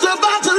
just about to